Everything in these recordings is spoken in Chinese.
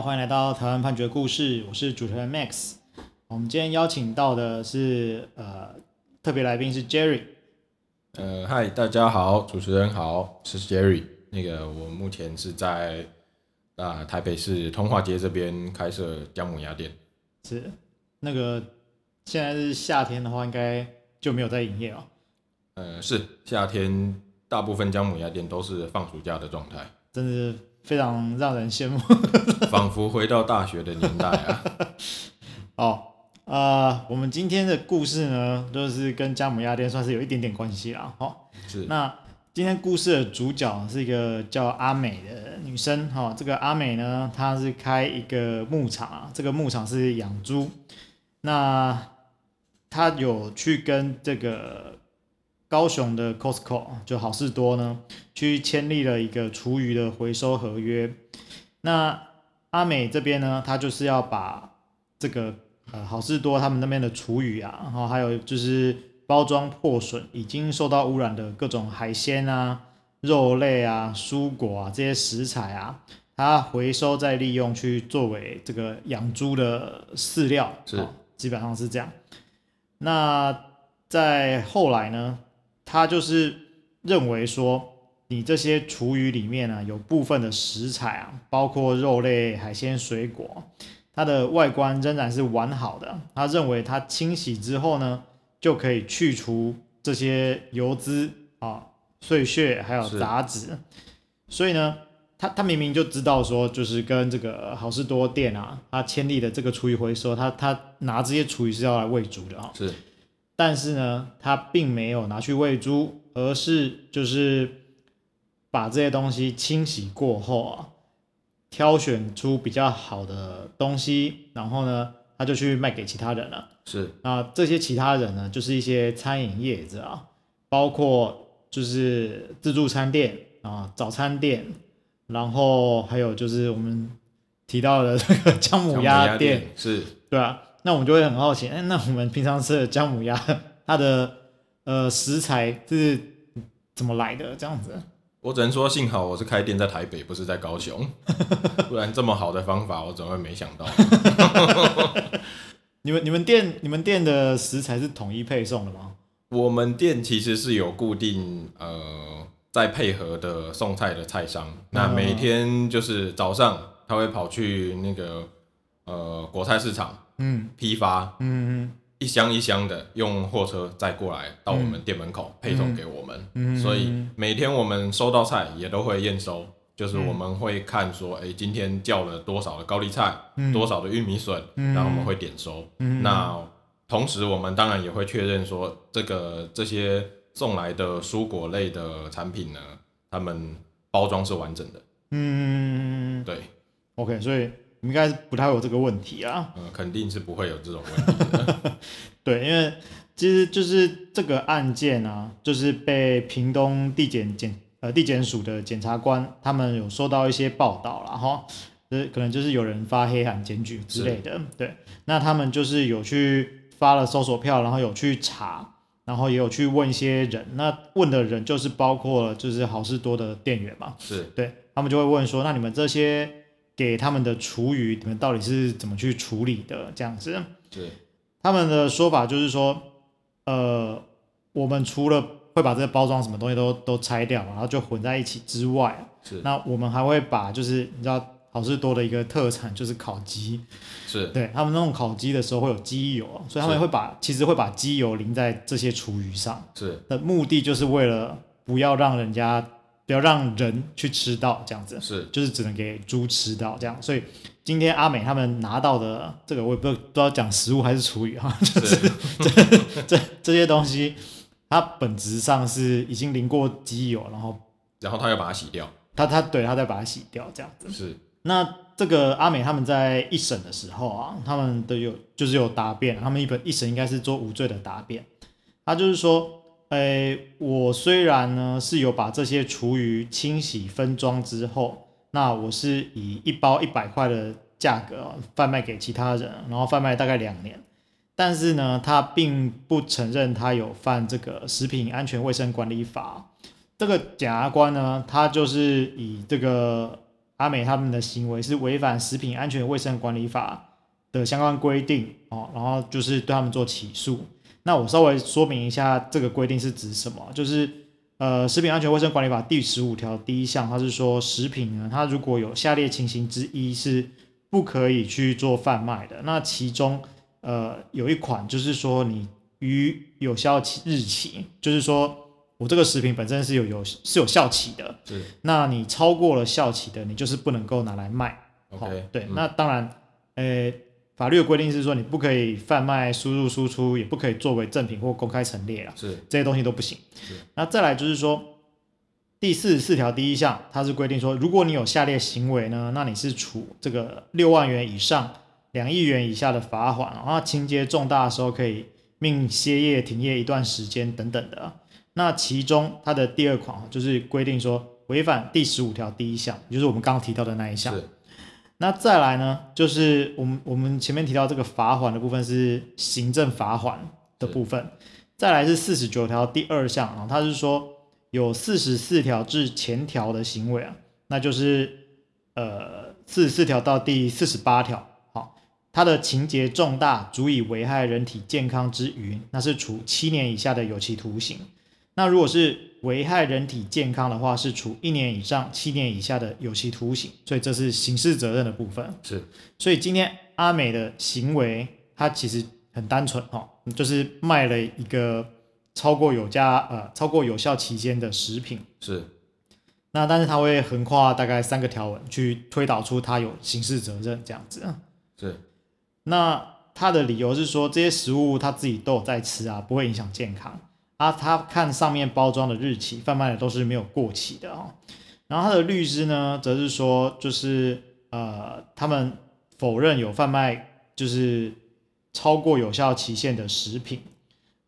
欢迎来到台湾判决故事，我是主持人 Max。我们今天邀请到的是呃特别来宾是 Jerry。呃，嗨，大家好，主持人好，是 Jerry。那个我目前是在啊、呃、台北市通化街这边开设姜母鸭店。是，那个现在是夏天的话，应该就没有在营业哦。呃，是夏天，大部分姜母鸭店都是放暑假的状态。真的是非常让人羡慕，仿佛回到大学的年代啊！哦，呃，我们今天的故事呢，就是跟加姆亚店算是有一点点关系啦。好、哦，是。那今天故事的主角是一个叫阿美的女生。哈、哦，这个阿美呢，她是开一个牧场啊，这个牧场是养猪。那她有去跟这个。高雄的 Costco 就好事多呢，去签立了一个厨余的回收合约。那阿美这边呢，他就是要把这个呃好事多他们那边的厨余啊，然后还有就是包装破损、已经受到污染的各种海鲜啊、肉类啊、蔬果啊这些食材啊，它回收再利用去作为这个养猪的饲料，是、哦、基本上是这样。那在后来呢？他就是认为说，你这些厨余里面呢，有部分的食材啊，包括肉类、海鲜、水果，它的外观仍然是完好的。他认为它清洗之后呢，就可以去除这些油脂啊、碎屑还有杂质。所以呢，他他明明就知道说，就是跟这个好事多店啊，他签立的这个厨余回收，他他拿这些厨余是要来喂猪的啊。是。但是呢，他并没有拿去喂猪，而是就是把这些东西清洗过后啊，挑选出比较好的东西，然后呢，他就去卖给其他人了。是，那这些其他人呢，就是一些餐饮业者啊，包括就是自助餐店啊、早餐店，然后还有就是我们提到的这个姜母鸭店，是对啊。那我们就会很好奇，哎，那我们平常吃的姜母鸭，它的呃食材是怎么来的？这样子，我只能说幸好我是开店在台北，不是在高雄，不然这么好的方法我怎么会没想到？你们你们店你们店的食材是统一配送的吗？我们店其实是有固定呃在配合的送菜的菜商，那每天就是早上他会跑去那个呃果菜市场。嗯，批发，嗯嗯，一箱一箱的用货车载过来到我们店门口配送给我们，嗯，所以每天我们收到菜也都会验收，就是我们会看说，哎，今天叫了多少的高丽菜，多少的玉米笋，然后我们会点收。那同时我们当然也会确认说，这个这些送来的蔬果类的产品呢，他们包装是完整的。嗯，对，OK，所以。应该是不太会有这个问题啊，嗯，肯定是不会有这种问题。对，因为其实就是这个案件啊，就是被屏东地检检呃地检署的检察官他们有收到一些报道了哈，就是可能就是有人发黑函检举之类的，对，那他们就是有去发了搜索票，然后有去查，然后也有去问一些人，那问的人就是包括了就是好事多的店员嘛，是。对，他们就会问说，那你们这些。给他们的厨余，你们到底是怎么去处理的？这样子，对，他们的说法就是说，呃，我们除了会把这个包装什么东西都都拆掉，然后就混在一起之外，是，那我们还会把就是你知道好事多的一个特产就是烤鸡，是。对他们那种烤鸡的时候会有鸡油，所以他们会把其实会把鸡油淋在这些厨余上，是。的目的就是为了不要让人家。不要让人去吃到这样子，是，就是只能给猪吃到这样。所以今天阿美他们拿到的这个，我也不知道讲食物还是厨余哈，就是 这这这些东西，它本质上是已经淋过机油，然后然后他要把它洗掉，他他对他再把它洗掉这样子。是，那这个阿美他们在一审的时候啊，他们都有就是有答辩，他们一本一审应该是做无罪的答辩，他就是说。诶，我虽然呢是有把这些厨余清洗分装之后，那我是以一包一百块的价格贩卖给其他人，然后贩卖大概两年，但是呢，他并不承认他有犯这个食品安全卫生管理法。这个检察官呢，他就是以这个阿美他们的行为是违反食品安全卫生管理法的相关规定哦，然后就是对他们做起诉。那我稍微说明一下这个规定是指什么，就是呃食品安全卫生管理法第十五条第一项，它是说食品呢，它如果有下列情形之一是不可以去做贩卖的，那其中呃有一款就是说你于有效期日期，就是说。我这个食品本身是有有是有效期的，是。那你超过了效期的，你就是不能够拿来卖。OK，、哦、对、嗯。那当然，呃，法律的规定是说你不可以贩卖、输入、输出，也不可以作为赠品或公开陈列啊。是。这些东西都不行。那再来就是说，第四十四条第一项，它是规定说，如果你有下列行为呢，那你是处这个六万元以上两亿元以下的罚款，然后情节重大的时候可以命歇业、停业一段时间等等的。那其中它的第二款就是规定说，违反第十五条第一项，就是我们刚刚提到的那一项。那再来呢，就是我们我们前面提到这个罚款的部分是行政罚款的部分。再来是四十九条第二项啊，它是说有四十四条至前条的行为啊，那就是呃四十四条到第四十八条，好，它的情节重大，足以危害人体健康之余，那是处七年以下的有期徒刑。那如果是危害人体健康的话，是处一年以上七年以下的有期徒刑，所以这是刑事责任的部分。是，所以今天阿美的行为，它其实很单纯哈，就是卖了一个超过有价呃超过有效期间的食品。是，那但是他会横跨大概三个条文去推导出他有刑事责任这样子。是，那他的理由是说这些食物他自己都有在吃啊，不会影响健康。啊，他看上面包装的日期，贩卖的都是没有过期的哦。然后他的律师呢，则是说，就是呃，他们否认有贩卖就是超过有效期限的食品，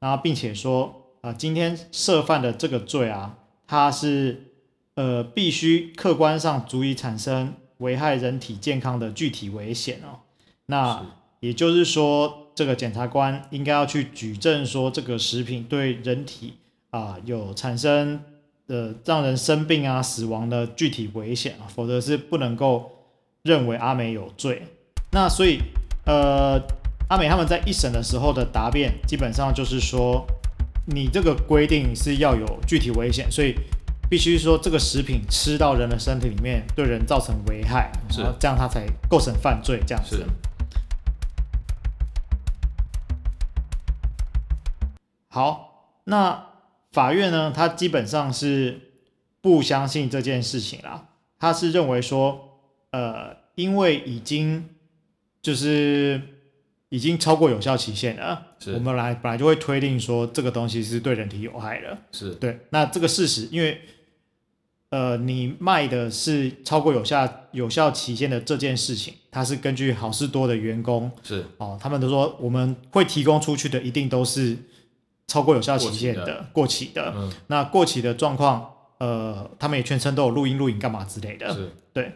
然后并且说，啊、呃，今天涉犯的这个罪啊，它是呃必须客观上足以产生危害人体健康的具体危险哦。那也就是说。这个检察官应该要去举证说，这个食品对人体啊有产生的让人生病啊死亡的具体危险啊，否则是不能够认为阿美有罪。那所以呃，阿美他们在一审的时候的答辩，基本上就是说，你这个规定是要有具体危险，所以必须说这个食品吃到人的身体里面，对人造成危害，然后这样他才构成犯罪这样子。好，那法院呢？他基本上是不相信这件事情啦。他是认为说，呃，因为已经就是已经超过有效期限了，我们来本来就会推定说这个东西是对人体有害的。是对。那这个事实，因为呃，你卖的是超过有效有效期限的这件事情，它是根据好事多的员工是哦，他们都说我们会提供出去的一定都是。超过有效期限的，过期的，那过期的状况，呃，他们也全程都有录音录影干嘛之类的，对，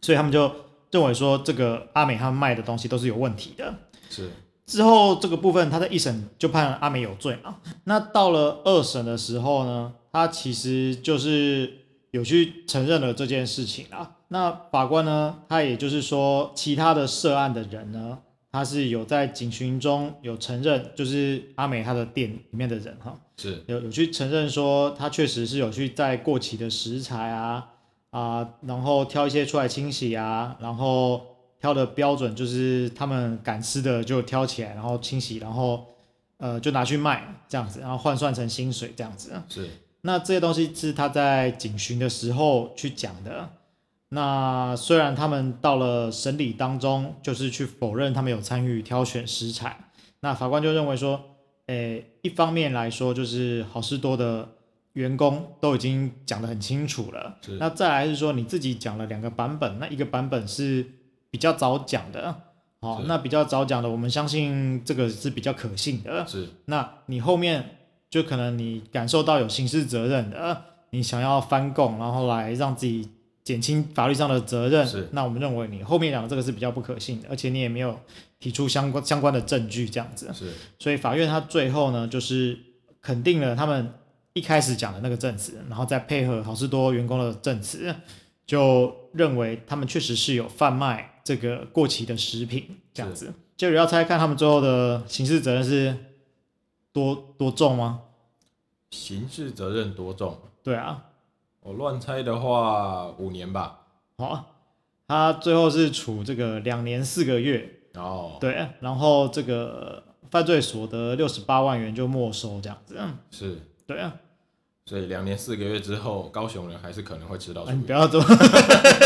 所以他们就认为说这个阿美他们卖的东西都是有问题的，是。之后这个部分他在一审就判阿美有罪嘛，那到了二审的时候呢，他其实就是有去承认了这件事情啊，那法官呢，他也就是说其他的涉案的人呢。他是有在警询中有承认，就是阿美他的店里面的人哈，是有有去承认说他确实是有去在过期的食材啊啊，然后挑一些出来清洗啊，然后挑的标准就是他们敢吃的就挑起来，然后清洗，然后呃就拿去卖这样子，然后换算成薪水这样子。是，那这些东西是他在警询的时候去讲的。那虽然他们到了审理当中，就是去否认他们有参与挑选食材，那法官就认为说，诶，一方面来说就是好事多的员工都已经讲得很清楚了，那再来是说你自己讲了两个版本，那一个版本是比较早讲的，好，那比较早讲的，我们相信这个是比较可信的，是，那你后面就可能你感受到有刑事责任的，你想要翻供，然后来让自己。减轻法律上的责任，是，那我们认为你后面讲的这个是比较不可信的，而且你也没有提出相关相关的证据，这样子，是，所以法院他最后呢，就是肯定了他们一开始讲的那个证词，然后再配合好事多员工的证词，就认为他们确实是有贩卖这个过期的食品这样子。就你要猜看他们最后的刑事责任是多多重吗？刑事责任多重？对啊，我乱猜的话五年吧。好啊，他最后是处这个两年四个月。哦，对，然后这个犯罪所得六十八万元就没收这样子。是，对啊。所以两年四个月之后，高雄人还是可能会吃到。你不要这么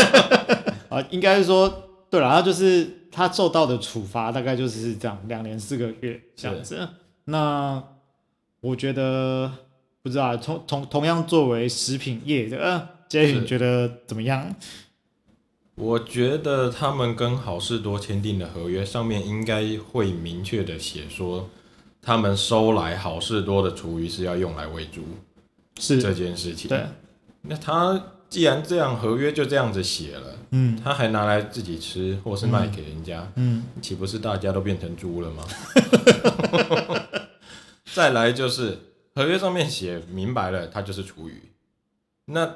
啊，应该是说，对了，他就是他受到的处罚大概就是这样，两年四个月这样子。那我觉得不知道，同同同样作为食品业的，杰宇你觉得怎么样？我觉得他们跟好事多签订的合约上面应该会明确的写说，他们收来好事多的厨余是要用来喂猪。是这件事情，对。那他既然这样，合约就这样子写了，嗯，他还拿来自己吃，或是卖给人家，嗯，岂不是大家都变成猪了吗？再来就是合约上面写明白了，它就是厨余。那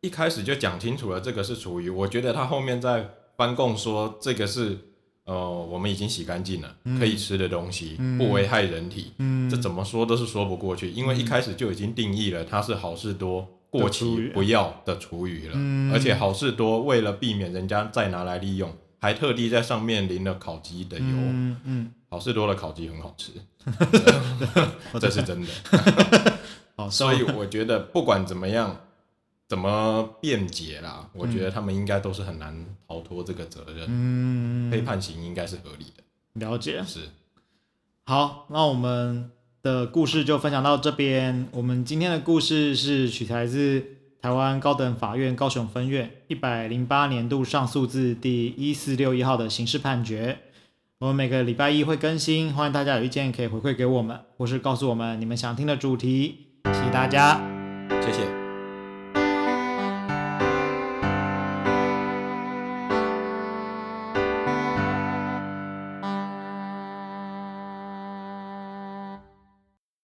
一开始就讲清楚了，这个是厨余。我觉得他后面在翻供说这个是。呃，我们已经洗干净了，可以吃的东西，嗯、不危害人体，嗯、这怎么说都是说不过去，因为一开始就已经定义了它是好事多过期不要的厨余了，嗯、而且好事多为了避免人家再拿来利用，还特地在上面淋了烤鸡的油，嗯嗯、好事多的烤鸡很好吃，这是真的，所以我觉得不管怎么样。怎么辩解啦？我觉得他们应该都是很难逃脱这个责任，嗯，被判刑应该是合理的。了解，是。好，那我们的故事就分享到这边。我们今天的故事是取材自台湾高等法院高雄分院一百零八年度上诉字第一四六一号的刑事判决。我们每个礼拜一会更新，欢迎大家有意见可以回馈给我们，或是告诉我们你们想听的主题。谢谢大家，谢谢。